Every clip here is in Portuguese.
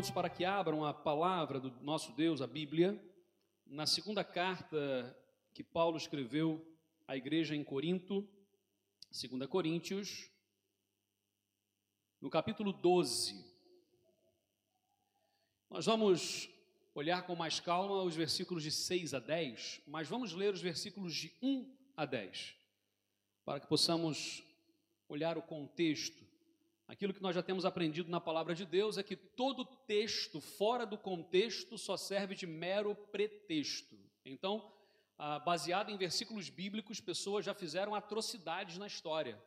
todos para que abram a palavra do nosso Deus, a Bíblia, na segunda carta que Paulo escreveu à igreja em Corinto, 2 Coríntios, no capítulo 12. Nós vamos olhar com mais calma os versículos de 6 a 10, mas vamos ler os versículos de 1 a 10, para que possamos olhar o contexto Aquilo que nós já temos aprendido na palavra de Deus é que todo texto fora do contexto só serve de mero pretexto. Então, ah, baseado em versículos bíblicos, pessoas já fizeram atrocidades na história.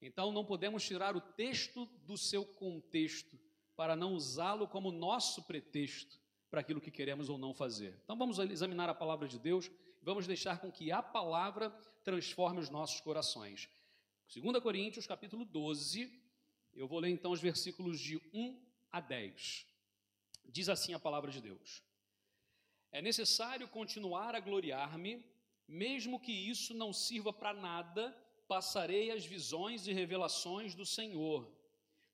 Então, não podemos tirar o texto do seu contexto para não usá-lo como nosso pretexto para aquilo que queremos ou não fazer. Então, vamos examinar a palavra de Deus, vamos deixar com que a palavra transforme os nossos corações. 2 Coríntios, capítulo 12, eu vou ler então os versículos de 1 a 10. Diz assim a palavra de Deus: É necessário continuar a gloriar-me, mesmo que isso não sirva para nada, passarei as visões e revelações do Senhor.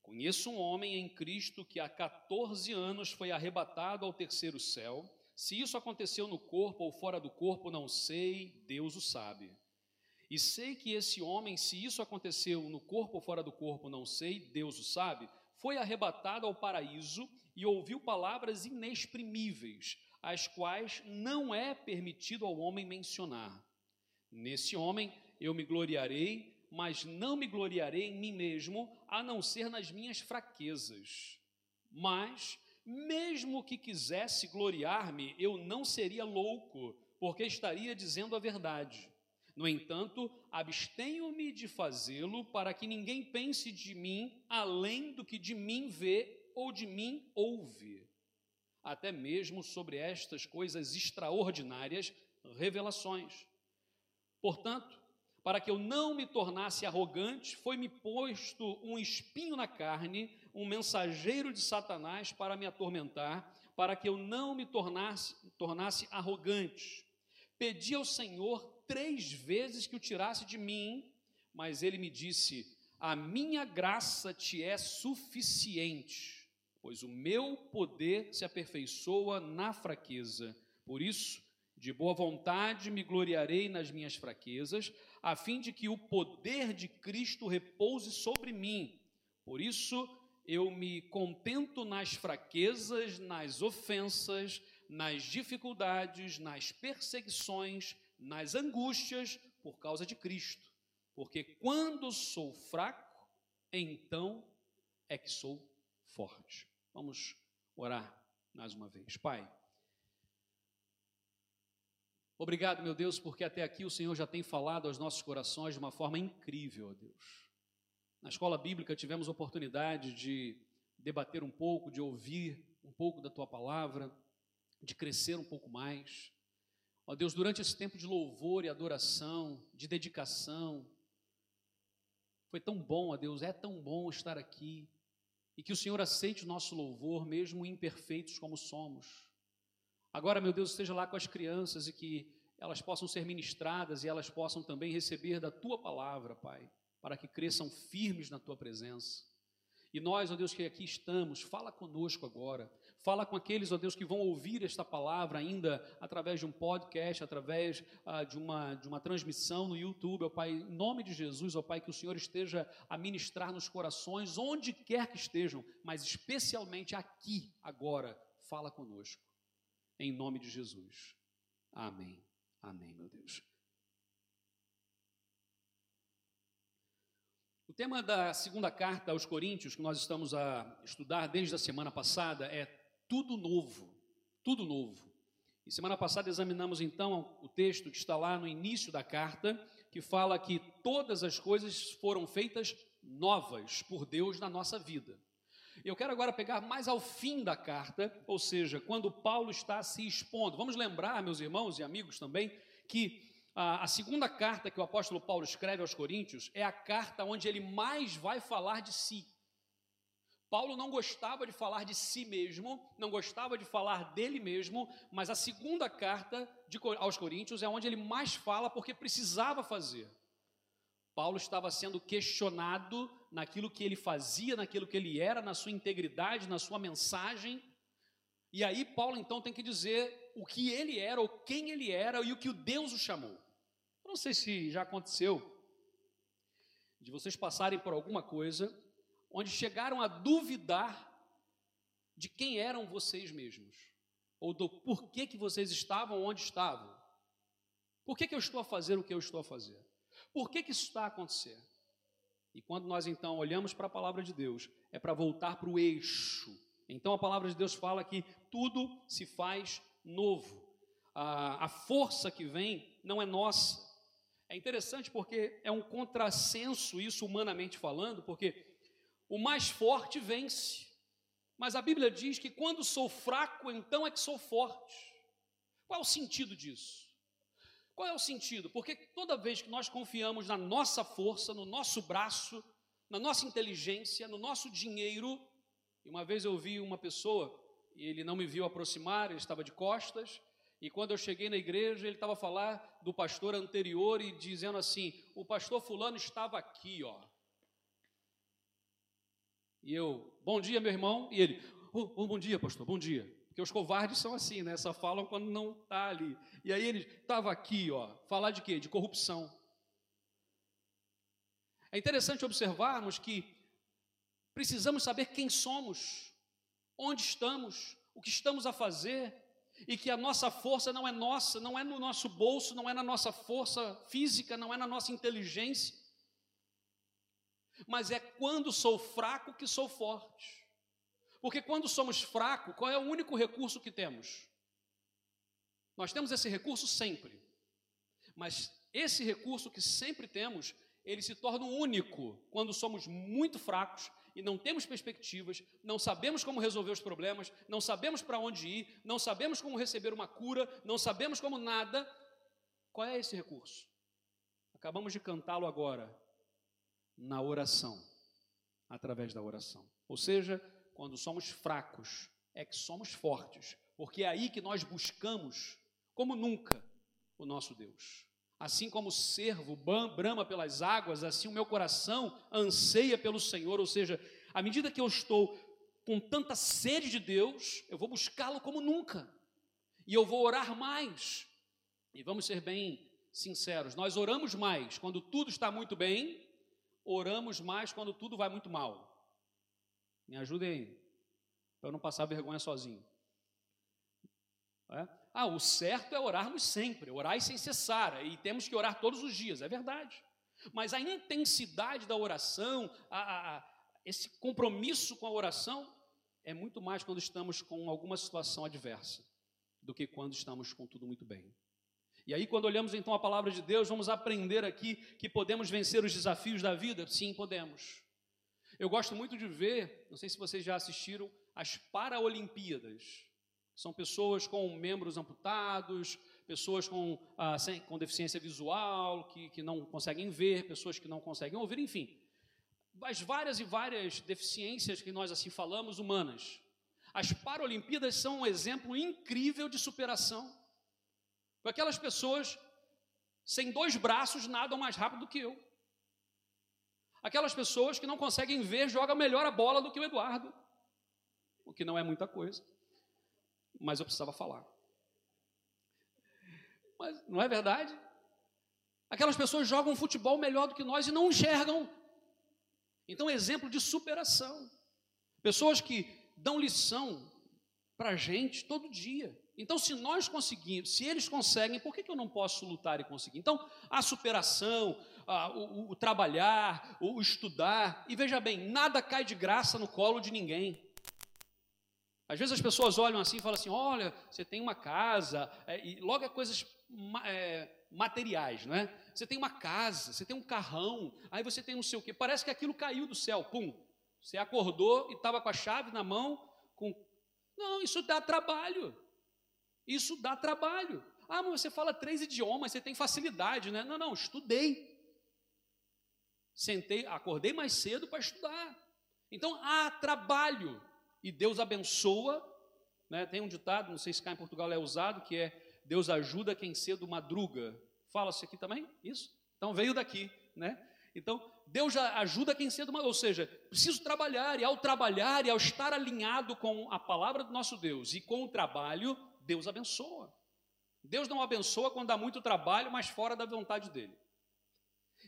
Conheço um homem em Cristo que há 14 anos foi arrebatado ao terceiro céu. Se isso aconteceu no corpo ou fora do corpo, não sei, Deus o sabe. E sei que esse homem, se isso aconteceu no corpo ou fora do corpo, não sei, Deus o sabe, foi arrebatado ao paraíso e ouviu palavras inexprimíveis, as quais não é permitido ao homem mencionar. Nesse homem eu me gloriarei, mas não me gloriarei em mim mesmo, a não ser nas minhas fraquezas. Mas, mesmo que quisesse gloriar-me, eu não seria louco, porque estaria dizendo a verdade. No entanto, abstenho-me de fazê-lo para que ninguém pense de mim além do que de mim vê ou de mim ouve. Até mesmo sobre estas coisas extraordinárias, revelações. Portanto, para que eu não me tornasse arrogante, foi-me posto um espinho na carne, um mensageiro de Satanás para me atormentar, para que eu não me tornasse, tornasse arrogante. Pedi ao Senhor três vezes que o tirasse de mim, mas ele me disse: A minha graça te é suficiente, pois o meu poder se aperfeiçoa na fraqueza. Por isso, de boa vontade me gloriarei nas minhas fraquezas, a fim de que o poder de Cristo repouse sobre mim. Por isso, eu me contento nas fraquezas, nas ofensas, nas dificuldades, nas perseguições, nas angústias por causa de Cristo. Porque quando sou fraco, então é que sou forte. Vamos orar mais uma vez. Pai, obrigado, meu Deus, porque até aqui o Senhor já tem falado aos nossos corações de uma forma incrível, ó Deus. Na escola bíblica tivemos oportunidade de debater um pouco, de ouvir um pouco da tua palavra, de crescer um pouco mais. Ó Deus, durante esse tempo de louvor e adoração, de dedicação, foi tão bom, ó Deus, é tão bom estar aqui e que o Senhor aceite o nosso louvor, mesmo imperfeitos como somos. Agora, meu Deus, esteja lá com as crianças e que elas possam ser ministradas e elas possam também receber da tua palavra, Pai, para que cresçam firmes na tua presença. E nós, ó Deus, que aqui estamos, fala conosco agora. Fala com aqueles, ó Deus, que vão ouvir esta palavra ainda através de um podcast, através ah, de, uma, de uma transmissão no YouTube, ó Pai. Em nome de Jesus, ó Pai, que o Senhor esteja a ministrar nos corações, onde quer que estejam, mas especialmente aqui, agora. Fala conosco. Em nome de Jesus. Amém. Amém, meu Deus. O tema da segunda carta aos Coríntios, que nós estamos a estudar desde a semana passada, é tudo novo. Tudo novo. E semana passada examinamos então o texto que está lá no início da carta, que fala que todas as coisas foram feitas novas por Deus na nossa vida. Eu quero agora pegar mais ao fim da carta, ou seja, quando Paulo está se expondo. Vamos lembrar, meus irmãos e amigos também, que a, segunda carta que o apóstolo Paulo escreve aos Coríntios é a carta onde ele mais vai falar de si. Paulo não gostava de falar de si mesmo, não gostava de falar dele mesmo, mas a segunda carta de, aos Coríntios é onde ele mais fala porque precisava fazer. Paulo estava sendo questionado naquilo que ele fazia, naquilo que ele era, na sua integridade, na sua mensagem. E aí Paulo então tem que dizer o que ele era, ou quem ele era e o que o Deus o chamou. Eu não sei se já aconteceu de vocês passarem por alguma coisa onde chegaram a duvidar de quem eram vocês mesmos, ou do porquê que vocês estavam onde estavam. Por que, que eu estou a fazer o que eu estou a fazer? Por que, que isso está a acontecer? E quando nós então olhamos para a palavra de Deus, é para voltar para o eixo. Então a palavra de Deus fala que tudo se faz novo. A, a força que vem não é nossa. É interessante porque é um contrassenso isso humanamente falando, porque o mais forte vence. Mas a Bíblia diz que quando sou fraco, então é que sou forte. Qual é o sentido disso? Qual é o sentido? Porque toda vez que nós confiamos na nossa força, no nosso braço, na nossa inteligência, no nosso dinheiro, e uma vez eu vi uma pessoa, e ele não me viu aproximar, ele estava de costas, e quando eu cheguei na igreja, ele estava a falar do pastor anterior e dizendo assim: o pastor Fulano estava aqui, ó. E eu, bom dia, meu irmão. E ele, oh, oh, bom dia, pastor, bom dia. Porque os covardes são assim, né? Só falam quando não está ali. E aí ele estava aqui, ó, falar de quê? De corrupção. É interessante observarmos que precisamos saber quem somos, onde estamos, o que estamos a fazer, e que a nossa força não é nossa, não é no nosso bolso, não é na nossa força física, não é na nossa inteligência, mas é quando sou fraco que sou forte. Porque quando somos fracos, qual é o único recurso que temos? Nós temos esse recurso sempre. Mas esse recurso que sempre temos, ele se torna único quando somos muito fracos e não temos perspectivas, não sabemos como resolver os problemas, não sabemos para onde ir, não sabemos como receber uma cura, não sabemos como nada. Qual é esse recurso? Acabamos de cantá-lo agora, na oração, através da oração. Ou seja, quando somos fracos, é que somos fortes, porque é aí que nós buscamos, como nunca, o nosso Deus. Assim como o servo brama pelas águas, assim o meu coração anseia pelo Senhor, ou seja, à medida que eu estou com tanta sede de Deus, eu vou buscá-lo como nunca, e eu vou orar mais. E vamos ser bem sinceros, nós oramos mais quando tudo está muito bem, oramos mais quando tudo vai muito mal. Me ajudem aí, para eu não passar vergonha sozinho. É? Ah, o certo é orarmos sempre, orar sem cessar, e temos que orar todos os dias, é verdade. Mas a intensidade da oração, a, a, a, esse compromisso com a oração, é muito mais quando estamos com alguma situação adversa do que quando estamos com tudo muito bem. E aí, quando olhamos então a palavra de Deus, vamos aprender aqui que podemos vencer os desafios da vida? Sim, podemos. Eu gosto muito de ver, não sei se vocês já assistiram, as Paraolimpíadas. São pessoas com membros amputados, pessoas com, ah, sem, com deficiência visual, que, que não conseguem ver, pessoas que não conseguem ouvir, enfim. As várias e várias deficiências que nós assim falamos humanas. As Paralimpíadas são um exemplo incrível de superação. Aquelas pessoas sem dois braços nadam mais rápido do que eu. Aquelas pessoas que não conseguem ver jogam melhor a bola do que o Eduardo, o que não é muita coisa, mas eu precisava falar. Mas não é verdade? Aquelas pessoas jogam futebol melhor do que nós e não enxergam. Então, exemplo de superação. Pessoas que dão lição para a gente todo dia. Então, se nós conseguimos, se eles conseguem, por que, que eu não posso lutar e conseguir? Então, a superação, a, o, o, trabalhar, o estudar, e veja bem, nada cai de graça no colo de ninguém. Às vezes as pessoas olham assim e falam assim: olha, você tem uma casa, é, e logo é coisas é, materiais, não é? Você tem uma casa, você tem um carrão, aí você tem não sei o quê. Parece que aquilo caiu do céu, pum. Você acordou e estava com a chave na mão, com. Não, isso dá trabalho. Isso dá trabalho. Ah, mas você fala três idiomas, você tem facilidade, né? Não, não, estudei. Sentei, acordei mais cedo para estudar. Então há trabalho e Deus abençoa. Né? Tem um ditado, não sei se cá em Portugal é usado, que é Deus ajuda quem cedo madruga. Fala-se aqui também? Isso? Então veio daqui, né? Então, Deus ajuda quem cedo, ou seja, preciso trabalhar, e ao trabalhar e ao estar alinhado com a palavra do nosso Deus e com o trabalho, Deus abençoa. Deus não abençoa quando dá muito trabalho, mas fora da vontade dele.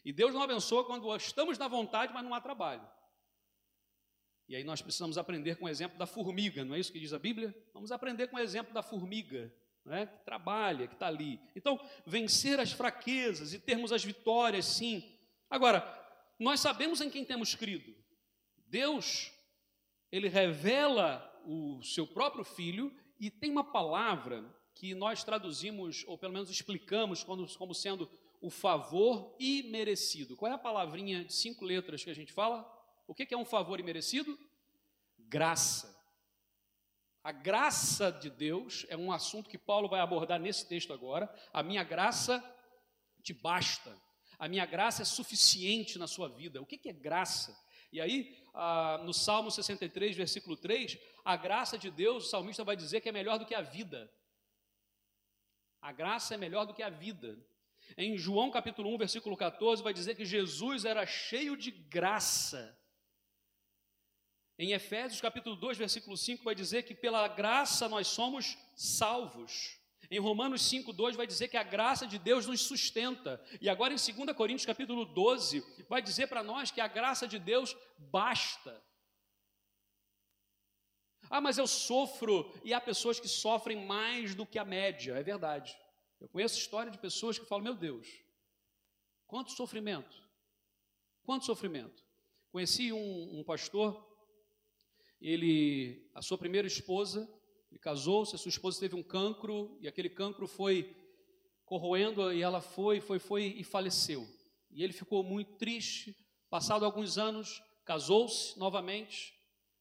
E Deus não abençoa quando estamos na vontade, mas não há trabalho. E aí nós precisamos aprender com o exemplo da formiga, não é isso que diz a Bíblia? Vamos aprender com o exemplo da formiga, é? que trabalha, que está ali. Então, vencer as fraquezas e termos as vitórias, sim. Agora, nós sabemos em quem temos crido. Deus, Ele revela o seu próprio Filho e tem uma palavra que nós traduzimos, ou pelo menos explicamos, como, sendo o favor imerecido. Qual é a palavrinha de cinco letras que a gente fala? O que é um favor imerecido? Graça. A graça de Deus é um assunto que Paulo vai abordar nesse texto agora. A minha graça te basta. A minha graça é suficiente na sua vida. O que é graça? E aí, ah, no Salmo 63, versículo 3, a graça de Deus, o salmista vai dizer que é melhor do que a vida. A graça é melhor do que a vida. Em João capítulo 1, versículo 14, vai dizer que Jesus era cheio de graça em Efésios capítulo 2, versículo 5, vai dizer que pela graça nós somos salvos. Em Romanos 5, 2 vai dizer que a graça de Deus nos sustenta. E agora em 2 Coríntios capítulo 12, vai dizer para nós que a graça de Deus basta. Ah, mas eu sofro, e há pessoas que sofrem mais do que a média, é verdade. Eu conheço história de pessoas que falam, meu Deus, quanto sofrimento, quanto sofrimento. Conheci um, um pastor ele, a sua primeira esposa, ele casou-se, a sua esposa teve um cancro e aquele cancro foi corroendo e ela foi, foi, foi e faleceu. E ele ficou muito triste. Passado alguns anos, casou-se novamente,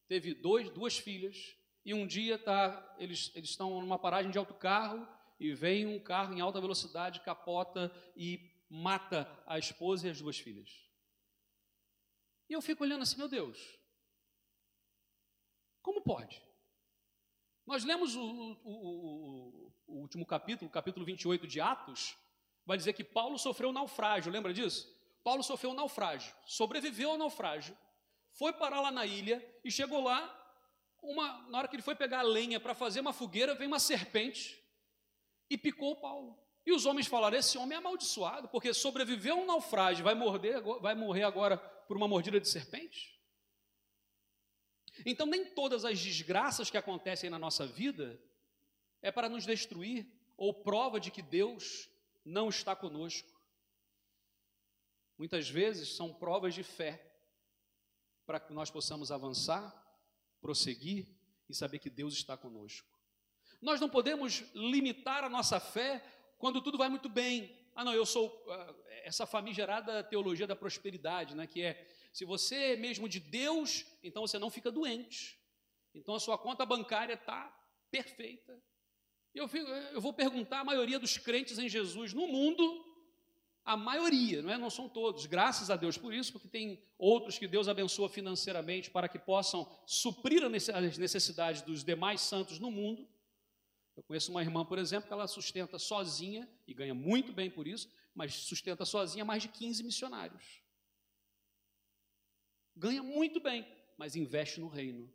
teve dois, duas filhas e um dia tá, eles, eles estão numa paragem de autocarro e vem um carro em alta velocidade, capota e mata a esposa e as duas filhas. E eu fico olhando assim, meu Deus, como pode? Nós lemos o, o, o, o, último capítulo, capítulo 28 de Atos, vai dizer que Paulo sofreu um naufrágio, lembra disso? Paulo sofreu um naufrágio, sobreviveu ao naufrágio, foi parar lá na ilha e chegou lá, uma, na hora que ele foi pegar a lenha para fazer uma fogueira, veio uma serpente e picou Paulo. E os homens falaram: esse homem é amaldiçoado, porque sobreviveu a um naufrágio, vai morrer, vai morrer agora por uma mordida de serpente? Então, nem todas as desgraças que acontecem na nossa vida é para nos destruir ou prova de que Deus não está conosco. Muitas vezes são provas de fé para que nós possamos avançar, prosseguir e saber que Deus está conosco. Nós não podemos limitar a nossa fé quando tudo vai muito bem. Ah, não, eu sou uh, essa famigerada teologia da prosperidade, né, que é se você é mesmo de Deus, então você não fica doente. Então a sua conta bancária está perfeita. Eu, fico, eu vou perguntar a maioria dos crentes em Jesus no mundo, a maioria, não é? Não são todos, graças a Deus por isso, porque tem outros que Deus abençoa financeiramente para que possam suprir as necessidades dos demais santos no mundo. Eu conheço uma irmã, por exemplo, que ela sustenta sozinha, e ganha muito bem por isso, mas sustenta sozinha mais de 15 missionários ganha muito bem, mas investe no reino.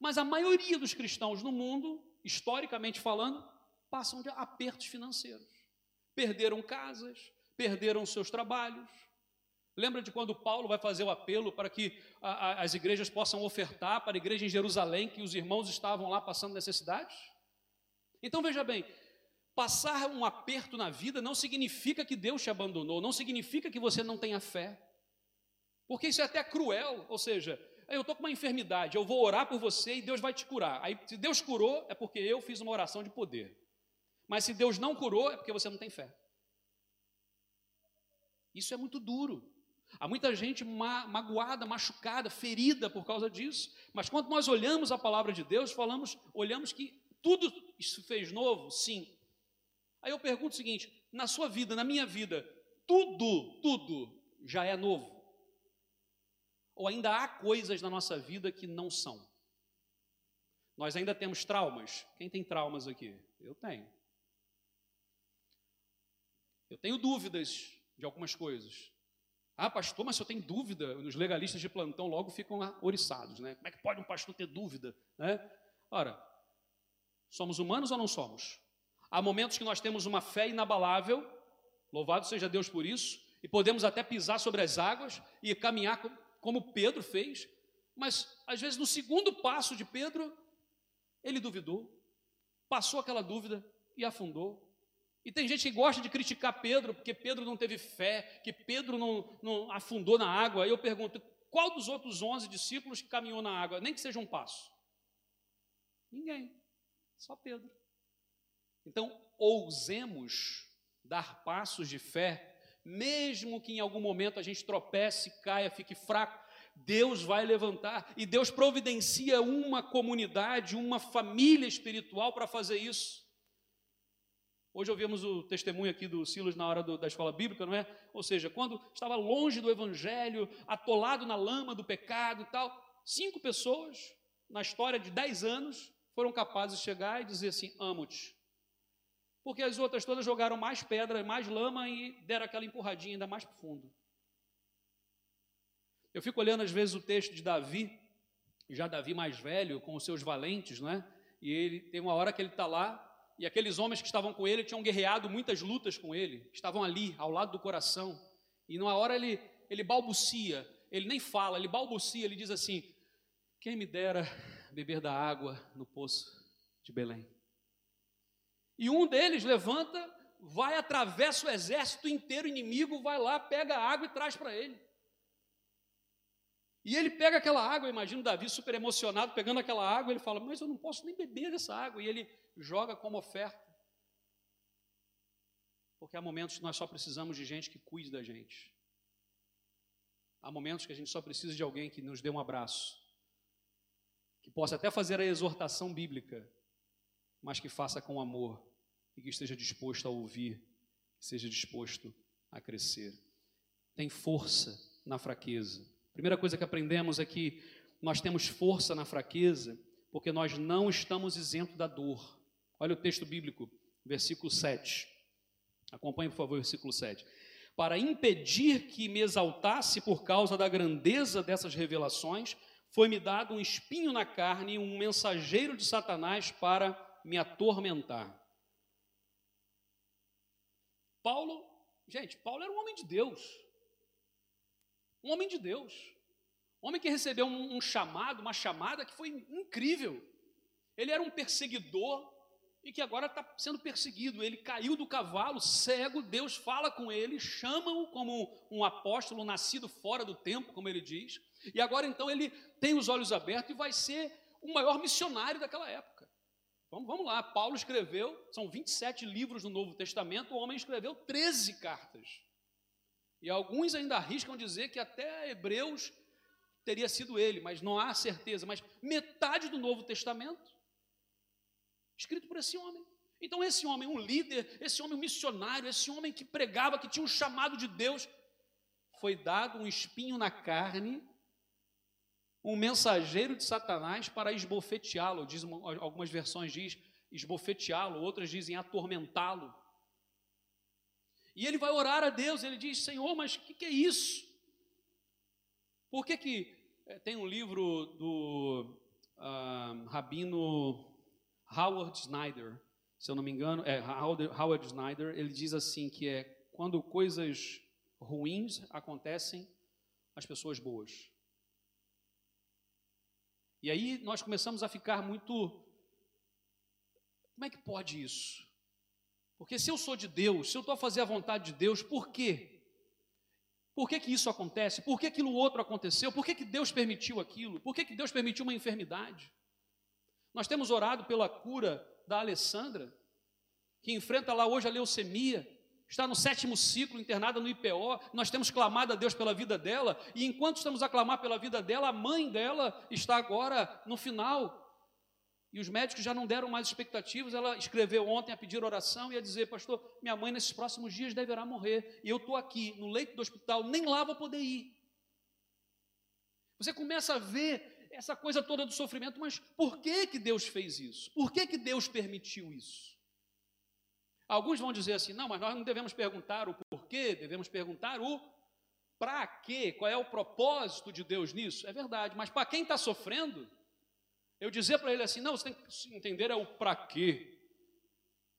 Mas a maioria dos cristãos no mundo, historicamente falando, passam de apertos financeiros. Perderam casas, perderam seus trabalhos. Lembra de quando Paulo vai fazer o apelo para que a, a, as igrejas possam ofertar para a igreja em Jerusalém, que os irmãos estavam lá passando necessidades? Então veja bem, passar um aperto na vida não significa que Deus te abandonou, não significa que você não tenha fé. Porque isso é até cruel, ou seja, eu estou com uma enfermidade, eu vou orar por você e Deus vai te curar. Aí, se Deus curou, é porque eu fiz uma oração de poder. Mas se Deus não curou, é porque você não tem fé. Isso é muito duro. Há muita gente ma magoada, machucada, ferida por causa disso. Mas quando nós olhamos a palavra de Deus, falamos, olhamos que tudo isso fez novo, sim. Aí eu pergunto o seguinte: na sua vida, na minha vida, tudo, tudo já é novo? Ou ainda há coisas na nossa vida que não são? Nós ainda temos traumas? Quem tem traumas aqui? Eu tenho. Eu tenho dúvidas de algumas coisas. Ah, pastor, mas se eu tenho dúvida, os legalistas de plantão logo ficam oriçados, né? Como é que pode um pastor ter dúvida, né? Ora, somos humanos ou não somos? Há momentos que nós temos uma fé inabalável, louvado seja Deus por isso, e podemos até pisar sobre as águas e caminhar como Pedro fez, mas às vezes no segundo passo de Pedro, ele duvidou, passou aquela dúvida e afundou. E tem gente que gosta de criticar Pedro, porque Pedro não teve fé, que Pedro não, não afundou na água. Aí eu pergunto, qual dos outros onze discípulos que caminhou na água, nem que seja um passo? Ninguém, só Pedro. Então, ousemos dar passos de fé, mesmo que em algum momento a gente tropece, caia, fique fraco, Deus vai levantar e Deus providencia uma comunidade, uma família espiritual para fazer isso. Hoje ouvimos o testemunho aqui do Silas na hora do, da escola bíblica, não é? Ou seja, quando estava longe do evangelho, atolado na lama do pecado e tal, cinco pessoas, na história de dez anos, foram capazes de chegar e dizer assim: amo-te. Porque as outras todas jogaram mais pedra, mais lama e deram aquela empurradinha ainda mais profundo. Eu fico olhando às vezes o texto de Davi, já Davi mais velho, com os seus valentes, não é? E ele tem uma hora que ele está lá e aqueles homens que estavam com ele tinham guerreado muitas lutas com ele, estavam ali, ao lado do coração. E numa hora ele, ele balbucia, ele nem fala, ele balbucia, ele diz assim: Quem me dera beber da água no poço de Belém. E um deles levanta, vai, atravessa o exército inteiro inimigo, vai lá, pega a água e traz para ele. E ele pega aquela água, imagina Davi super emocionado, pegando aquela água, ele fala: Mas eu não posso nem beber dessa água. E ele joga como oferta. Porque há momentos que nós só precisamos de gente que cuide da gente. Há momentos que a gente só precisa de alguém que nos dê um abraço, que possa até fazer a exortação bíblica, mas que faça com amor e que esteja disposto a ouvir, seja disposto a crescer. Tem força na fraqueza. Primeira coisa que aprendemos é que nós temos força na fraqueza porque nós não estamos isentos da dor. Olha o texto bíblico, versículo 7. Acompanhe, por favor, o versículo 7. Para impedir que me exaltasse por causa da grandeza dessas revelações, foi-me dado um espinho na carne, um mensageiro de Satanás para me atormentar. Paulo, gente, Paulo era um homem de Deus. Um homem de Deus. Um homem que recebeu um, um chamado, uma chamada que foi incrível. Ele era um perseguidor, e que agora está sendo perseguido. Ele caiu do cavalo, cego, Deus fala com ele, chama-o como um apóstolo nascido fora do tempo, como ele diz, e agora então ele tem os olhos abertos e vai ser o maior missionário daquela época. Vamos, vamos lá, Paulo escreveu, são 27 livros no Novo Testamento, o homem escreveu 13 cartas. E alguns ainda arriscam dizer que até Hebreus teria sido ele, mas não há certeza. Mas metade do Novo Testamento escrito por esse homem. Então, esse homem, um líder, esse homem, um missionário, esse homem que pregava, que tinha um chamado de Deus, foi dado um espinho na carne, um mensageiro de Satanás para esbofeteá-lo. Diz, algumas versões diz esbofeteá-lo, outras dizem atormentá-lo. E ele vai orar a Deus, ele diz: Senhor, mas o que, que, é isso? Por que, que é, tem um livro do uh, Rabino Howard Snyder, se eu não me engano, é Howard, Snyder, ele diz assim que é quando coisas ruins acontecem às pessoas boas. E aí nós começamos a ficar muito como é que pode isso? Porque se eu sou de Deus, se eu estou a fazer a vontade de Deus, por quê? Por que, que isso acontece? Por que aquilo outro aconteceu? Por que, que Deus permitiu aquilo? Por que, que Deus permitiu uma enfermidade? Nós temos orado pela cura da Alessandra, que enfrenta lá hoje a leucemia, está no sétimo ciclo, internada no IPO. Nós temos clamado a Deus pela vida dela, e enquanto estamos a clamar pela vida dela, a mãe dela está agora no final. E os médicos já não deram mais expectativas. Ela escreveu ontem a pedir oração e a dizer: Pastor, minha mãe nesses próximos dias deverá morrer. E eu estou aqui no leito do hospital, nem lá vou poder ir. Você começa a ver essa coisa toda do sofrimento, mas por que que Deus fez isso? Por que que Deus permitiu isso? Alguns vão dizer assim: "Não, mas nós não devemos perguntar o porquê, devemos perguntar o para quê? Qual é o propósito de Deus nisso? É verdade, mas para quem está sofrendo, eu dizer para ele assim, não, você tem que entender é o para quê.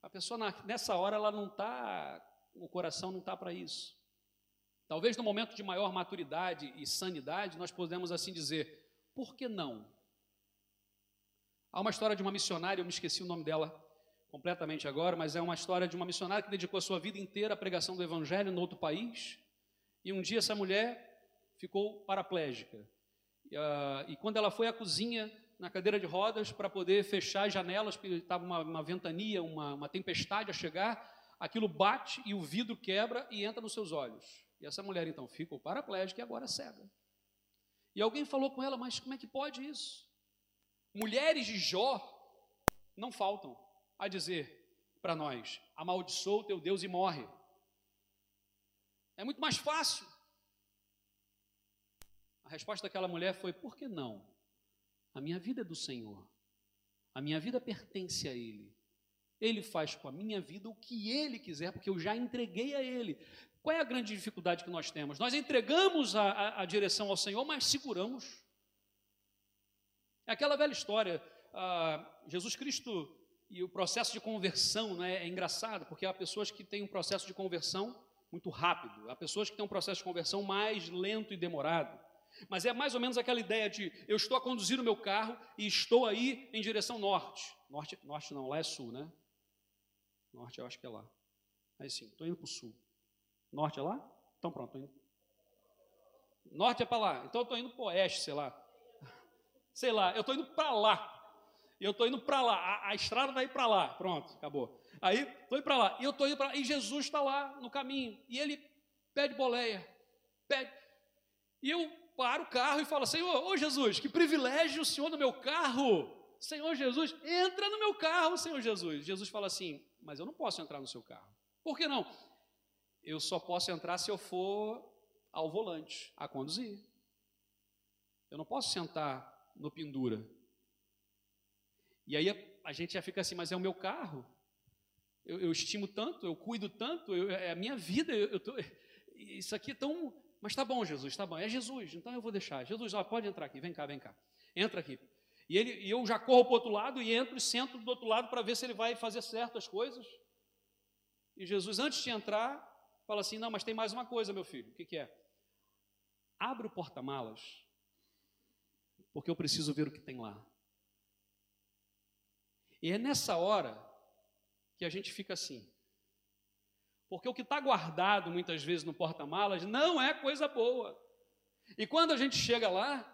A pessoa nessa hora ela não está, o coração não está para isso. Talvez no momento de maior maturidade e sanidade nós podemos assim dizer, por que não? Há uma história de uma missionária, eu me esqueci o nome dela completamente agora, mas é uma história de uma missionária que dedicou a sua vida inteira à pregação do evangelho no outro país. E um dia essa mulher ficou paraplégica. E, uh, e quando ela foi à cozinha na cadeira de rodas para poder fechar as janelas, porque estava uma, uma ventania, uma, uma tempestade a chegar, aquilo bate e o vidro quebra e entra nos seus olhos. E essa mulher então ficou paraplégica e agora cega. E alguém falou com ela, mas como é que pode isso? Mulheres de Jó não faltam a dizer para nós: amaldiçoa o teu Deus e morre. É muito mais fácil. A resposta daquela mulher foi: por que não? A minha vida é do Senhor. A minha vida pertence a Ele. Ele faz com a minha vida o que Ele quiser, porque eu já entreguei a Ele. Qual é a grande dificuldade que nós temos? Nós entregamos a, a, a direção ao Senhor, mas seguramos. É aquela velha história. Ah, Jesus Cristo e o processo de conversão né, é engraçado, porque há pessoas que têm um processo de conversão muito rápido, há pessoas que têm um processo de conversão mais lento e demorado. Mas é mais ou menos aquela ideia de eu estou a conduzir o meu carro e estou aí em direção norte. Norte, norte não, lá é sul, né? Norte eu acho que é lá. Aí sim, estou indo para o sul. Norte é lá? Então pronto, estou indo. Norte é para lá, então eu estou indo para o oeste, sei lá. Sei lá, eu estou indo para lá. E eu estou indo para lá, a, a, estrada vai para lá, pronto, acabou. Aí, estou indo para lá, e eu estou indo para lá, e Jesus está lá no caminho, e ele pede boleia, pede. E eu paro o carro e falo, Senhor, ô Jesus, que privilégio o Senhor no meu carro. Senhor Jesus, entra no meu carro, Senhor Jesus. Jesus fala assim, mas eu não posso entrar no seu carro. Por que não? Eu só posso entrar se eu for ao volante, a conduzir. Eu não posso sentar no pendura. E aí a, a, gente já fica assim, mas é o meu carro. Eu, eu estimo tanto, eu cuido tanto, eu, é a minha vida. Eu, tô, isso aqui é tão. Mas tá bom, Jesus, tá bom. É Jesus, então eu vou deixar. Jesus, ó, pode entrar aqui, vem cá, vem cá. Entra aqui. E, ele, e eu já corro para o outro lado e entro e sento do outro lado para ver se ele vai fazer certas coisas. E Jesus, antes de entrar, fala assim: Não, mas tem mais uma coisa, meu filho. O que, que é? Abre o porta-malas, porque eu preciso ver o que tem lá. E é nessa hora que a gente fica assim. Porque o que está guardado muitas vezes no porta-malas não é coisa boa. E quando a gente chega lá,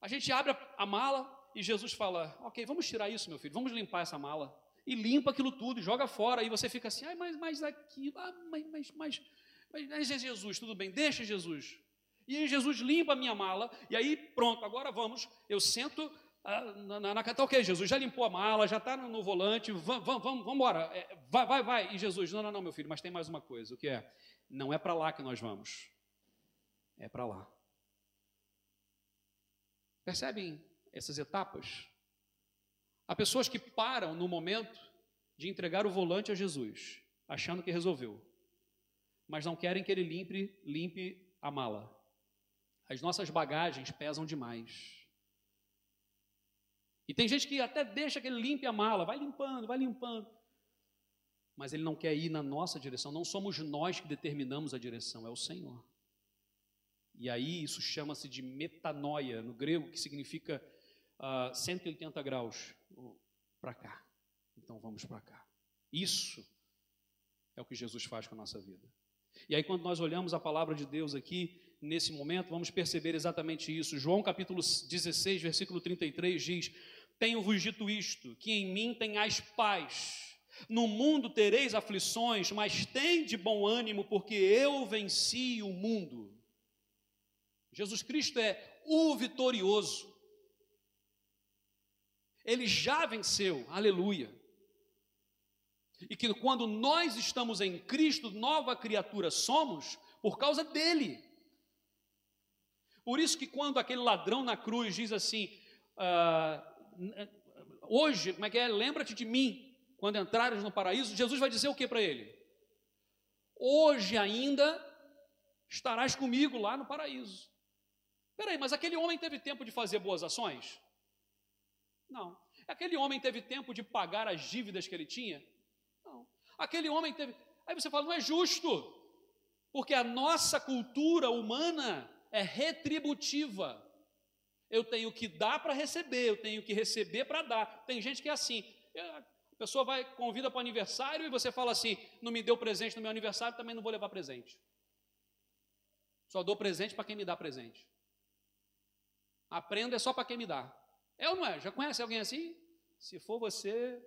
a gente abre a mala e Jesus fala: Ok, vamos tirar isso, meu filho, vamos limpar essa mala. E limpa aquilo tudo, joga fora. E você fica assim: Ai, mas, mas aqui, ah, mas, mas, mas, mas, é Jesus, tudo bem, deixa Jesus. E aí Jesus limpa a minha mala, e aí pronto, agora vamos. Eu sento na, na, na tá ok, Jesus, já limpou a mala, já está no, no, volante, vamos, vamos, vamos embora, é, vai, vai, vai. E Jesus, não, não, não, meu filho, mas tem mais uma coisa, o que é? Não é para lá que nós vamos, é para lá. Percebem essas etapas? Há pessoas que param no momento de entregar o volante a Jesus, achando que resolveu, mas não querem que ele limpe, limpe a mala. As nossas bagagens pesam demais. E tem gente que até deixa que ele limpe a mala, vai limpando, vai limpando. Mas ele não quer ir na nossa direção, não somos nós que determinamos a direção, é o Senhor. E aí isso chama-se de metanoia, no grego, que significa uh, ah, 180 graus para cá. Então vamos para cá. Isso é o que Jesus faz com a nossa vida. E aí, quando nós olhamos a palavra de Deus aqui, nesse momento, vamos perceber exatamente isso. João capítulo 16, versículo 33 diz: tenho-vos dito isto, que em mim tenhais paz. No mundo tereis aflições, mas tem de bom ânimo, porque eu venci o mundo. Jesus Cristo é o vitorioso. Ele já venceu, aleluia. E que quando nós estamos em Cristo, nova criatura somos por causa dele. Por isso que quando aquele ladrão na cruz diz assim, ah, hoje, como é que é? Lembra-te de mim quando entrares no paraíso. Jesus vai dizer o que para ele? Hoje ainda estarás comigo lá no paraíso. Peraí, mas aquele homem teve tempo de fazer boas ações? Não. Aquele homem teve tempo de pagar as dívidas que ele tinha? Não. Aquele homem teve. Aí você fala, não é justo, porque a nossa cultura humana é retributiva. Eu tenho que dar para receber, eu tenho que receber para dar. Tem gente que é assim. A pessoa vai, convida para o aniversário e você fala assim: não me deu presente no meu aniversário, também não vou levar presente. Só dou presente para quem me dá presente. Aprendo é só para quem me dá. É ou não é? Já conhece alguém assim? Se for você,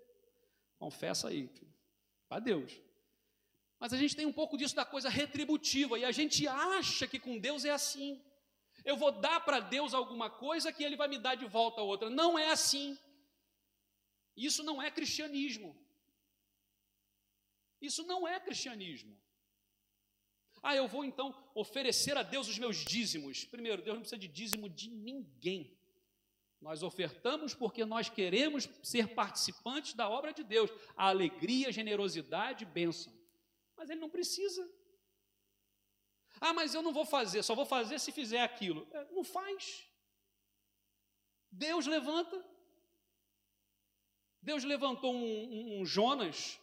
confessa aí, para Deus. Mas a gente tem um pouco disso da coisa retributiva e a gente acha que com Deus é assim. Eu vou dar para Deus alguma coisa que Ele vai me dar de volta a outra. Não é assim. Isso não é cristianismo. Isso não é cristianismo. Ah, eu vou então oferecer a Deus os meus dízimos. Primeiro, Deus não precisa de dízimo de ninguém. Nós ofertamos porque nós queremos ser participantes da obra de Deus. A alegria, generosidade, bênção. Mas Ele não precisa. Ah, mas eu não vou fazer, só vou fazer se fizer aquilo. É, não faz. Deus levanta. Deus levantou um, um, um Jonas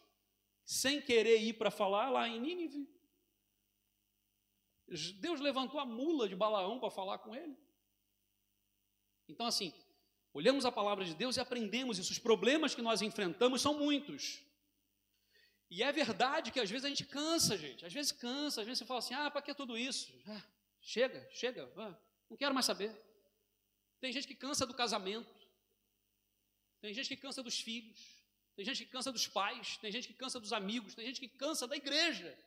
sem querer ir para falar lá em Nínive. Deus levantou a mula de Balaão para falar com ele. Então, assim, olhamos a palavra de Deus e aprendemos isso. Os problemas que nós enfrentamos são muitos. E é verdade que às vezes a gente cansa, gente. Às vezes cansa, às vezes você fala assim: ah, para que tudo isso? Ah, chega, chega, não quero mais saber. Tem gente que cansa do casamento, tem gente que cansa dos filhos, tem gente que cansa dos pais, tem gente que cansa dos amigos, tem gente que cansa da igreja.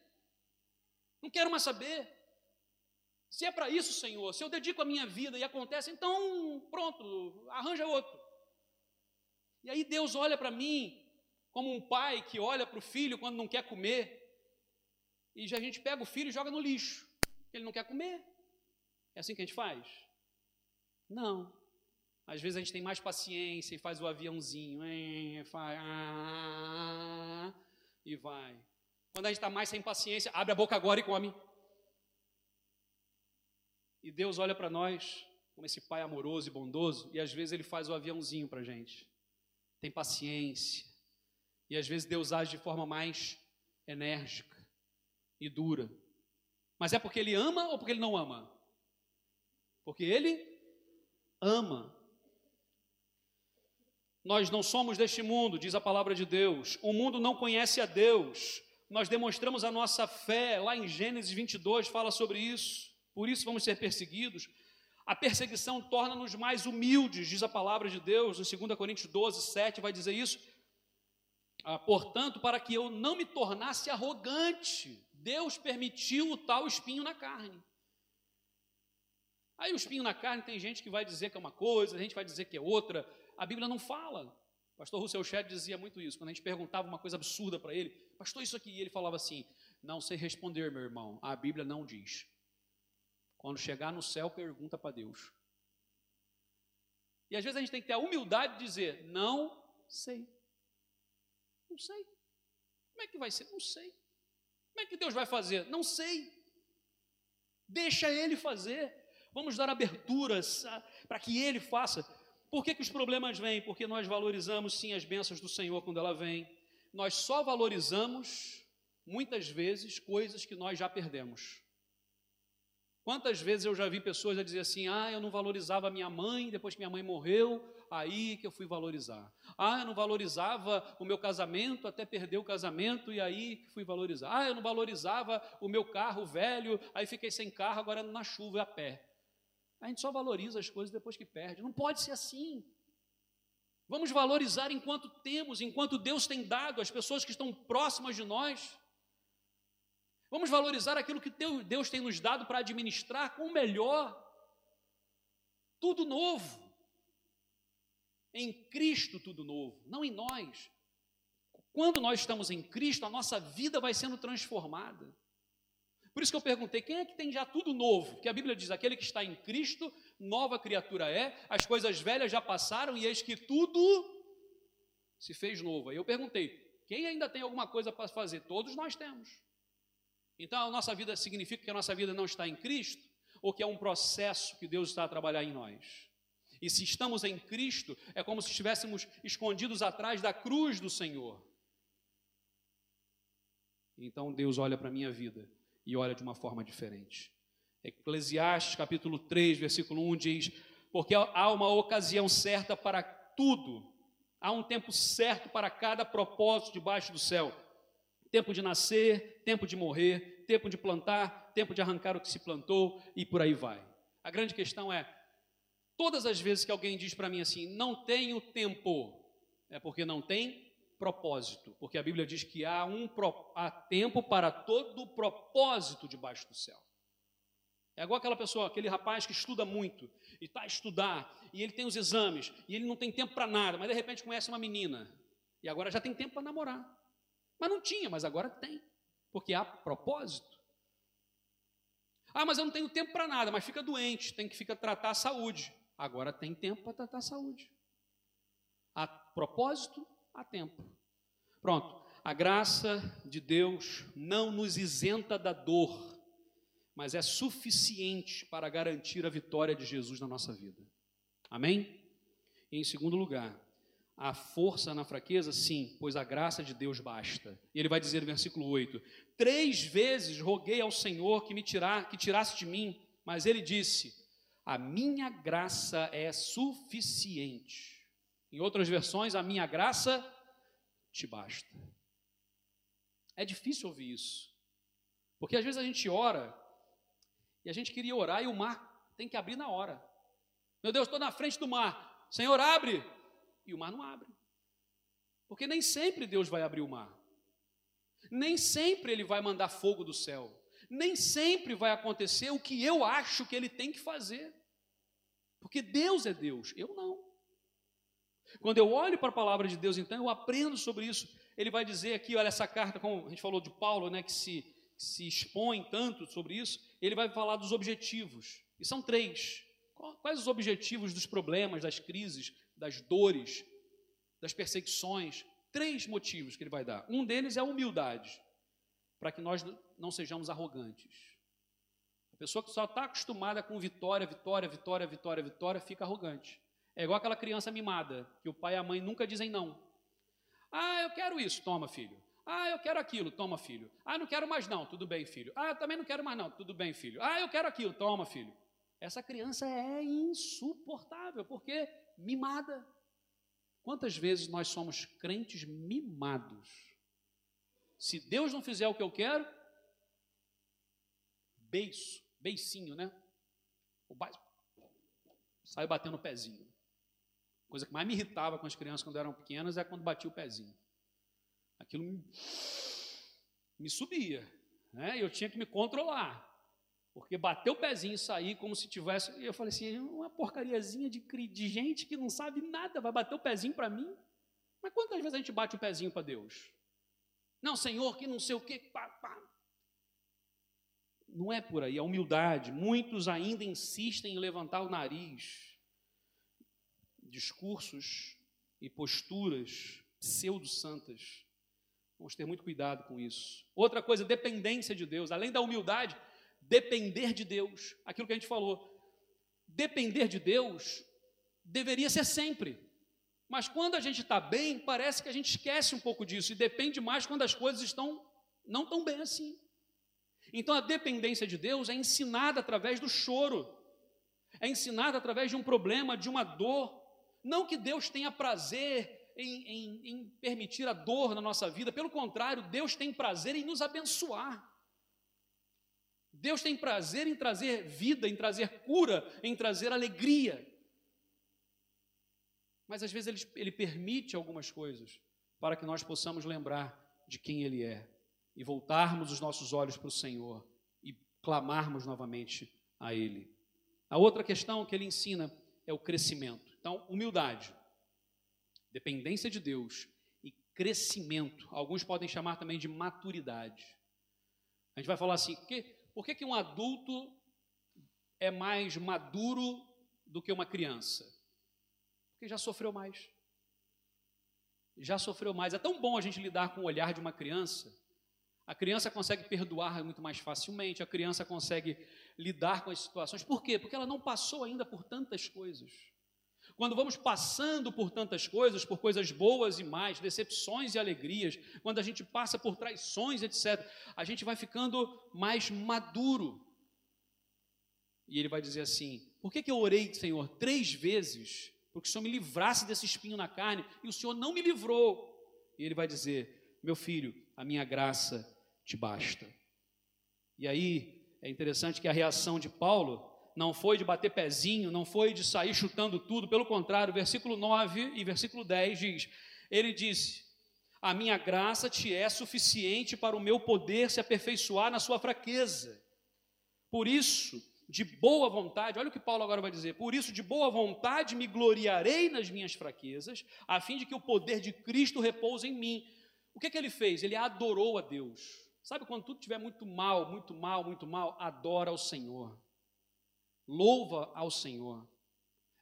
Não quero mais saber. Se é para isso, Senhor, se eu dedico a minha vida e acontece, então pronto, arranja outro. E aí Deus olha para mim como um pai que olha para o filho quando não quer comer, e já a gente pega o filho e joga no lixo, ele não quer comer. É assim que a gente faz? Não. Às vezes a gente tem mais paciência e faz o aviãozinho, faz, ah, e vai. Quando a gente está mais sem paciência, abre a boca agora e come. E Deus olha para nós como esse pai amoroso e bondoso, e às vezes ele faz o aviãozinho para a gente. Tem paciência, e às vezes Deus age de forma mais enérgica e dura. Mas é porque Ele ama ou porque Ele não ama? Porque Ele ama. Nós não somos deste mundo, diz a palavra de Deus. O mundo não conhece a Deus. Nós demonstramos a nossa fé, lá em Gênesis 22 fala sobre isso. Por isso vamos ser perseguidos. A perseguição torna-nos mais humildes, diz a palavra de Deus, em 2 Coríntios 12, 7 vai dizer isso. Ah, portanto, para que eu não me tornasse arrogante, Deus permitiu o tal espinho na carne. Aí o espinho na carne tem gente que vai dizer que é uma coisa, a gente vai dizer que é outra. A Bíblia não fala. O pastor Russell Shedd dizia muito isso. Quando a gente perguntava uma coisa absurda para ele, pastor, isso aqui, e ele falava assim: Não sei responder, meu irmão, a Bíblia não diz. Quando chegar no céu, pergunta para Deus. E às vezes a gente tem que ter a humildade de dizer: Não sei. Não sei. Como é que vai ser? Não sei. Como é que Deus vai fazer? Não sei. Deixa Ele fazer. Vamos dar aberturas para que Ele faça. Por que, que os problemas vêm? Porque nós valorizamos sim as bênçãos do Senhor quando ela vem. Nós só valorizamos, muitas vezes, coisas que nós já perdemos. Quantas vezes eu já vi pessoas a dizer assim: ah, eu não valorizava minha mãe, depois que minha mãe morreu, aí que eu fui valorizar. Ah, eu não valorizava o meu casamento até perder o casamento e aí que fui valorizar. Ah, eu não valorizava o meu carro velho, aí fiquei sem carro, agora na chuva e a pé. A gente só valoriza as coisas depois que perde. Não pode ser assim. Vamos valorizar enquanto temos, enquanto Deus tem dado às pessoas que estão próximas de nós. Vamos valorizar aquilo que Deus tem nos dado para administrar com o melhor. Tudo novo. Em Cristo tudo novo, não em nós. Quando nós estamos em Cristo, a nossa vida vai sendo transformada. Por isso que eu perguntei: quem é que tem já tudo novo? Que a Bíblia diz: aquele que está em Cristo, nova criatura é, as coisas velhas já passaram e eis que tudo se fez novo. Aí eu perguntei: quem ainda tem alguma coisa para fazer? Todos nós temos. Então, a nossa vida significa que a nossa vida não está em Cristo ou que é um processo que Deus está a trabalhar em nós? E se estamos em Cristo, é como se estivéssemos escondidos atrás da cruz do Senhor. Então Deus olha para a minha vida e olha de uma forma diferente. Eclesiastes capítulo 3, versículo 1 diz: Porque há uma ocasião certa para tudo, há um tempo certo para cada propósito debaixo do céu. Tempo de nascer, tempo de morrer, tempo de plantar, tempo de arrancar o que se plantou e por aí vai. A grande questão é: todas as vezes que alguém diz para mim assim, não tenho tempo, é porque não tem propósito, porque a Bíblia diz que há um há tempo para todo propósito debaixo do céu. É igual aquela pessoa, aquele rapaz que estuda muito e está a estudar, e ele tem os exames, e ele não tem tempo para nada, mas de repente conhece uma menina, e agora já tem tempo para namorar. Mas não tinha, mas agora tem, porque há propósito. Ah, mas eu não tenho tempo para nada, mas fica doente, tem que ficar tratar a saúde. Agora tem tempo para tratar a saúde. Há propósito, há tempo. Pronto. A graça de Deus não nos isenta da dor mas é suficiente para garantir a vitória de Jesus na nossa vida. Amém? E em segundo lugar, a força na fraqueza, sim, pois a graça de Deus basta. E ele vai dizer no versículo 8: Três vezes roguei ao Senhor que me tirar, que tirasse de mim, mas ele disse: A minha graça é suficiente. Em outras versões, a minha graça te basta. É difícil ouvir isso. Porque às vezes a gente ora e a gente queria orar e o mar tem que abrir na hora. Meu Deus, estou na frente do mar. Senhor, abre. E o mar não abre. Porque nem sempre Deus vai abrir o mar. Nem sempre Ele vai mandar fogo do céu. Nem sempre vai acontecer o que eu acho que Ele tem que fazer. Porque Deus é Deus, eu não. Quando eu olho para a palavra de Deus, então, eu aprendo sobre isso. Ele vai dizer aqui, olha essa carta, como a gente falou de Paulo, né, que se se expõe tanto sobre isso, ele vai falar dos objetivos. E são três. Quais os objetivos dos problemas, das crises, das dores, das perseguições? Três motivos que ele vai dar. Um deles é a humildade, para que nós não sejamos arrogantes. A pessoa que só está acostumada com vitória, vitória, vitória, vitória, vitória, fica arrogante. É igual aquela criança mimada, que o pai e a mãe nunca dizem não. Ah, eu quero isso, toma, filho. Ah, eu quero aquilo, toma, filho. Ah, não quero mais não, tudo bem, filho. Ah, também não quero mais não, tudo bem, filho. Ah, eu quero aquilo, toma, filho. Essa criança é insuportável, porque mimada. Quantas vezes nós somos crentes mimados? Se Deus não fizer o que eu quero, beiço, beicinho, né? O ba... Sai batendo o pezinho. Coisa que mais me irritava com as crianças quando eram pequenas é quando batia o pezinho aquilo me, me subia, né? Eu tinha que me controlar, porque bateu o pezinho e sair como se tivesse. Eu falei assim: uma porcariazinha de, de gente que não sabe nada, vai bater o pezinho para mim? Mas quantas vezes a gente bate o pezinho para Deus? Não, Senhor, que não sei o que. Pá, pá. Não é por aí, a humildade. Muitos ainda insistem em levantar o nariz. Discursos e posturas pseudo-santas Vamos ter muito cuidado com isso. Outra coisa, dependência de Deus. Além da humildade, depender de Deus. Aquilo que a gente falou. Depender de Deus deveria ser sempre. Mas quando a gente está bem, parece que a gente esquece um pouco disso e depende mais quando as coisas estão não tão bem assim. Então a dependência de Deus é ensinada através do choro, é ensinada através de um problema, de uma dor. Não que Deus tenha prazer em, em, em permitir a dor na nossa vida, pelo contrário, Deus tem prazer em nos abençoar. Deus tem prazer em trazer vida, em trazer cura, em trazer alegria. Mas às vezes ele, ele, permite algumas coisas para que nós possamos lembrar de quem Ele é e voltarmos os nossos olhos para o Senhor e clamarmos novamente a Ele. A outra questão que ele ensina é o crescimento. Então, humildade dependência de Deus e crescimento. Alguns podem chamar também de maturidade. A gente vai falar assim: que, por que, que um adulto é mais maduro do que uma criança? Porque já sofreu mais. Já sofreu mais. É tão bom a gente lidar com o olhar de uma criança. A criança consegue perdoar muito mais facilmente, a criança consegue lidar com as situações. Por quê? Porque ela não passou ainda por tantas coisas. Quando vamos passando por tantas coisas, por coisas boas e mais, decepções e alegrias, quando a gente passa por traições, etc., a gente vai ficando mais maduro. E ele vai dizer assim: Por que, que eu orei, Senhor, três vezes? Porque o Senhor me livrasse desse espinho na carne e o Senhor não me livrou. E ele vai dizer: Meu filho, a minha graça te basta. E aí é interessante que a reação de Paulo não foi de bater pezinho, não foi de sair chutando tudo, pelo contrário, versículo 9 e versículo 10 diz: Ele disse: A minha graça te é suficiente para o meu poder se aperfeiçoar na sua fraqueza. Por isso, de boa vontade, olha o que Paulo agora vai dizer: Por isso, de boa vontade me gloriarei nas minhas fraquezas, a fim de que o poder de Cristo repouse em mim. O que, que ele fez? Ele adorou a Deus. Sabe quando tudo estiver muito mal, muito mal, muito mal? Adora ao Senhor. Louva ao Senhor.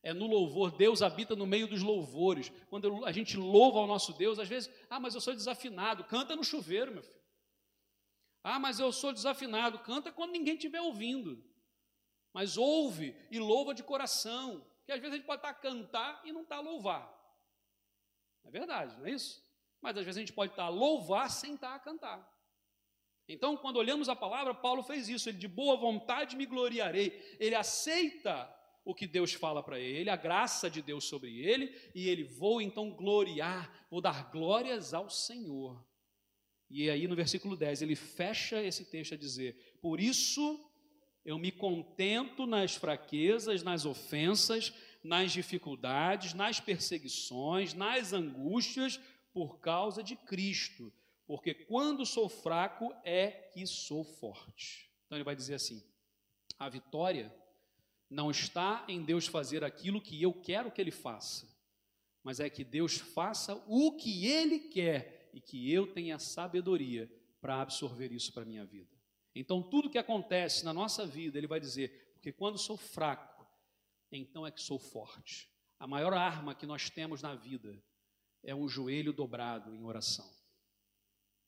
É no louvor, Deus habita no meio dos louvores. Quando a gente louva ao nosso Deus, às vezes, ah, mas eu sou desafinado, canta no chuveiro, meu filho. Ah, mas eu sou desafinado, canta quando ninguém estiver ouvindo. Mas ouve e louva de coração, que às vezes a gente pode estar a cantar e não estar a louvar. É verdade, não é isso? Mas às vezes a gente pode estar a louvar sem estar a cantar. Então, quando olhamos a palavra, Paulo fez isso, ele de boa vontade me gloriarei. Ele aceita o que Deus fala para ele, a graça de Deus sobre ele, e ele vou então gloriar, vou dar glórias ao Senhor. E aí no versículo 10, ele fecha esse texto a dizer: Por isso eu me contento nas fraquezas, nas ofensas, nas dificuldades, nas perseguições, nas angústias, por causa de Cristo porque quando sou fraco é que sou forte. Então ele vai dizer assim: a vitória não está em Deus fazer aquilo que eu quero que ele faça, mas é que Deus faça o que ele quer e que eu tenha sabedoria para absorver isso para a minha vida. Então, tudo que acontece na nossa vida, ele vai dizer, porque quando sou fraco, então é que sou forte. A maior arma que nós temos na vida é um joelho dobrado em oração.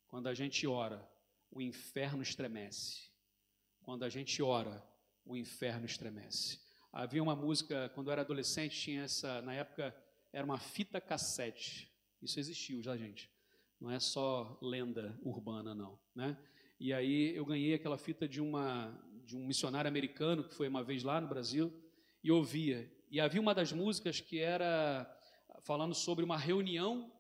Quando a gente ora, o inferno estremece. Quando a gente ora, o inferno estremece. Havia uma música, quando eu era adolescente, tinha essa, na época, era uma fita cassete. Isso existiu já, gente. Não é só lenda urbana, não. Né? E aí eu ganhei aquela fita de, uma, de um missionário americano que foi uma vez lá no Brasil e ouvia. E havia uma das músicas que era falando sobre uma reunião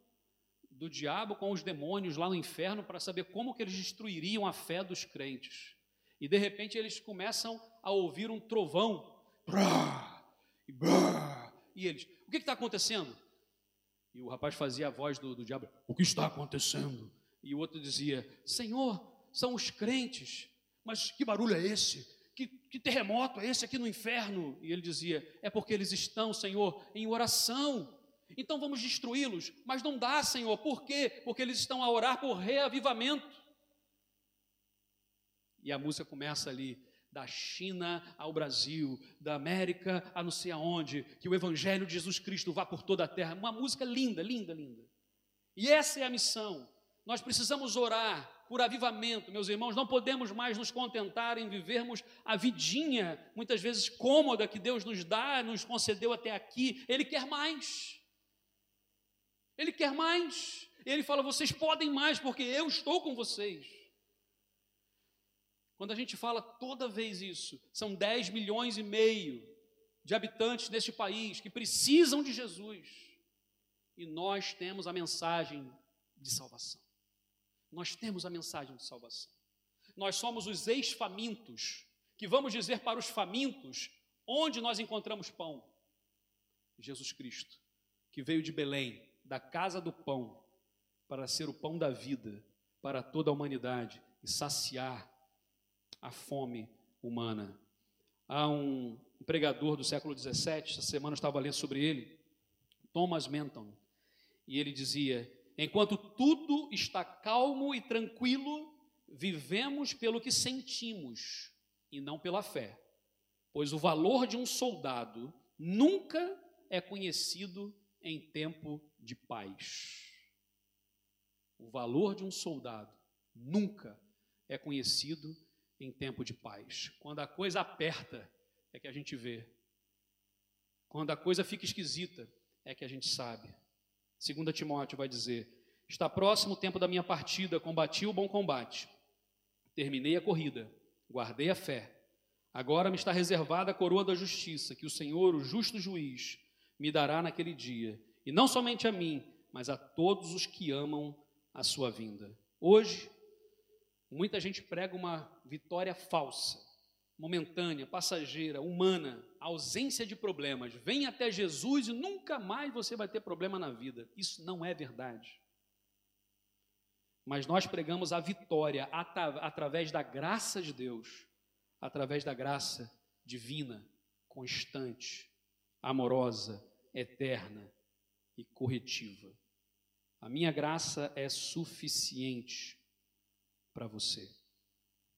do diabo com os demônios lá no inferno para saber como que eles destruiriam a fé dos crentes. E de repente eles começam a ouvir um trovão. Brá, e, brá, e eles, o que está acontecendo? E o rapaz fazia a voz do, do diabo: O que está acontecendo? E o outro dizia: Senhor, são os crentes. Mas que barulho é esse? Que, que, terremoto é esse aqui no inferno? E ele dizia: É porque eles estão, Senhor, em oração. Então vamos destruí-los. Mas não dá, Senhor. Por quê? Porque eles estão a orar por reavivamento. E a música começa ali, da China ao Brasil, da América a não sei aonde, que o Evangelho de Jesus Cristo vá por toda a terra. Uma música linda, linda, linda. E essa é a missão. Nós precisamos orar por avivamento, meus irmãos. Não podemos mais nos contentar em vivermos a vidinha, muitas vezes cômoda, que Deus nos dá, nos concedeu até aqui. Ele quer mais. Ele quer mais. Ele fala: vocês podem mais, porque eu estou com vocês. Quando a gente fala toda vez isso, são 10 milhões e meio de habitantes deste país que precisam de Jesus. E nós temos a mensagem de salvação. Nós temos a mensagem de salvação. Nós somos os ex-famintos, que vamos dizer para os famintos onde nós encontramos pão. Jesus Cristo, que veio de Belém, da casa do pão para ser o pão da vida para toda a humanidade e saciar a fome humana. Há um pregador do século XVII, esta semana eu estava lendo sobre ele, Thomas Menton, e ele dizia: Enquanto tudo está calmo e tranquilo, vivemos pelo que sentimos e não pela fé, pois o valor de um soldado nunca é conhecido em tempo de paz. O valor de um soldado nunca é conhecido em tempo de paz. Quando a coisa aperta, é que a gente vê. Quando a coisa fica esquisita, é que a gente sabe. 2 Timóteo vai dizer: Está próximo o tempo da minha partida, combati o bom combate, terminei a corrida, guardei a fé. Agora me está reservada a coroa da justiça, que o Senhor, o justo juiz, me dará naquele dia, e não somente a mim, mas a todos os que amam a sua vinda. Hoje, muita gente prega uma vitória falsa, momentânea, passageira, humana, ausência de problemas. Vem até Jesus e nunca mais você vai ter problema na vida. Isso não é verdade. Mas nós pregamos a vitória através da graça de Deus, através da graça divina, constante, amorosa, eterna e corretiva. A minha graça é suficiente para você.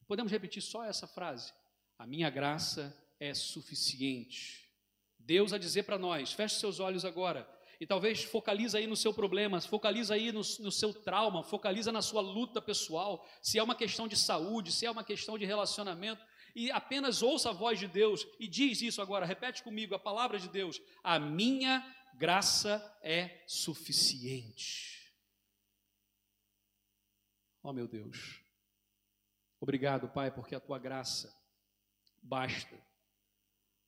Podemos repetir só essa frase? A minha graça é suficiente. Deus a dizer para nós, feche seus olhos agora e talvez focaliza aí no seu problema, focaliza aí no, no, seu trauma, focaliza na sua luta pessoal, se é uma questão de saúde, se é uma questão de relacionamento, e apenas ouça a voz de Deus e diz isso agora, repete comigo a palavra de Deus: a minha graça é suficiente. Oh, meu Deus. Obrigado, Pai, porque a tua graça basta.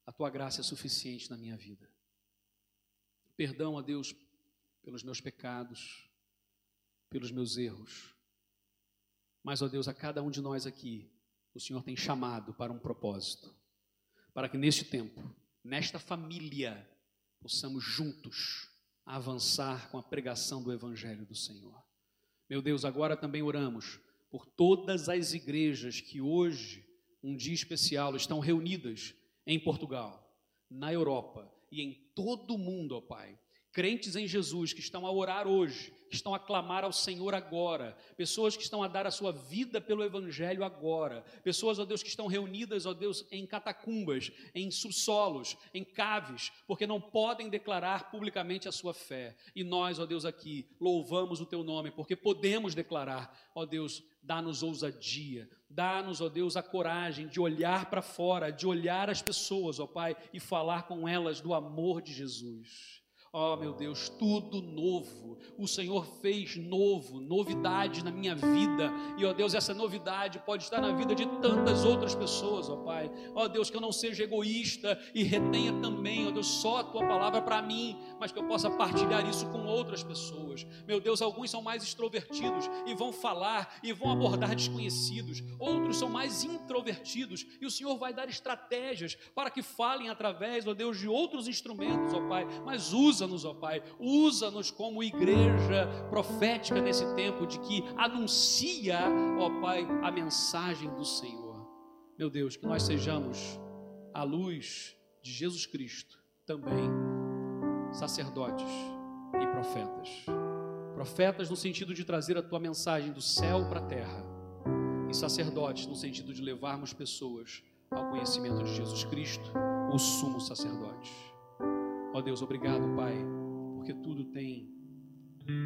A tua graça é suficiente na minha vida. Perdão a Deus pelos meus pecados, pelos meus erros. Mas, ó Deus, a cada um de nós aqui, o Senhor tem chamado para um propósito. Para que neste tempo, nesta família, possamos juntos avançar com a pregação do Evangelho do Senhor. Meu Deus, agora também oramos por todas as igrejas que hoje, um dia especial, estão reunidas em Portugal, na Europa e em todo o mundo, ó Pai. Crentes em Jesus que estão a orar hoje, que estão a clamar ao Senhor agora, pessoas que estão a dar a sua vida pelo Evangelho agora, pessoas, ó Deus, que estão reunidas, ó Deus, em catacumbas, em subsolos, em caves, porque não podem declarar publicamente a sua fé. E nós, ó Deus, aqui louvamos o Teu nome, porque podemos declarar, ó Deus, dá-nos ousadia, dá-nos, ó Deus, a coragem de olhar para fora, de olhar as pessoas, ó Pai, e falar com elas do amor de Jesus. Oh, meu Deus, tudo novo. O Senhor fez novo, novidade na minha vida. E, ó oh, Deus, essa novidade pode estar na vida de tantas outras pessoas, ó oh, Pai. Ó oh, Deus, que eu não seja egoísta e retenha também, ó Deus, só a tua palavra para mim, mas que eu possa partilhar isso com outras pessoas. Meu Deus, alguns são mais extrovertidos e vão falar e vão abordar desconhecidos. Outros são mais introvertidos e o Senhor vai dar estratégias para que falem através, ó Deus, de outros instrumentos, ó Pai. Mas usa usa-nos, ó Pai, usa-nos como igreja profética nesse tempo de que anuncia, ó Pai, a mensagem do Senhor. Meu Deus, que nós sejamos a luz de Jesus Cristo também sacerdotes e profetas. Profetas no sentido de trazer a tua mensagem do céu para a terra, e sacerdotes no sentido de levarmos pessoas ao conhecimento de Jesus Cristo, o sumo sacerdote. Ó oh Deus, obrigado, Pai, porque tudo tem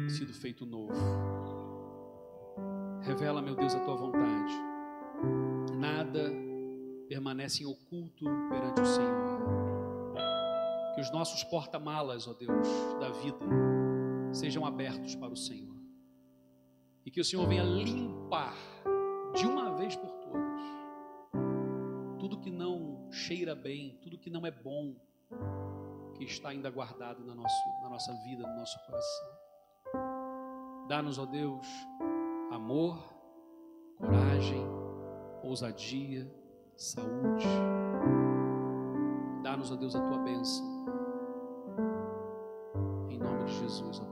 sido feito novo. Revela, meu Deus, a tua vontade. Nada permanece em oculto perante o Senhor. Que os nossos porta-malas, ó Deus, da vida sejam abertos para o Senhor. E que o Senhor venha limpar de uma vez por todas tudo que não cheira bem, tudo que não é bom que está ainda guardado na, nosso, na nossa vida, no nosso coração. Dá-nos, ó Deus, amor, coragem, ousadia, saúde. Dá-nos, ó Deus, a tua bênção. Em nome de Jesus, ó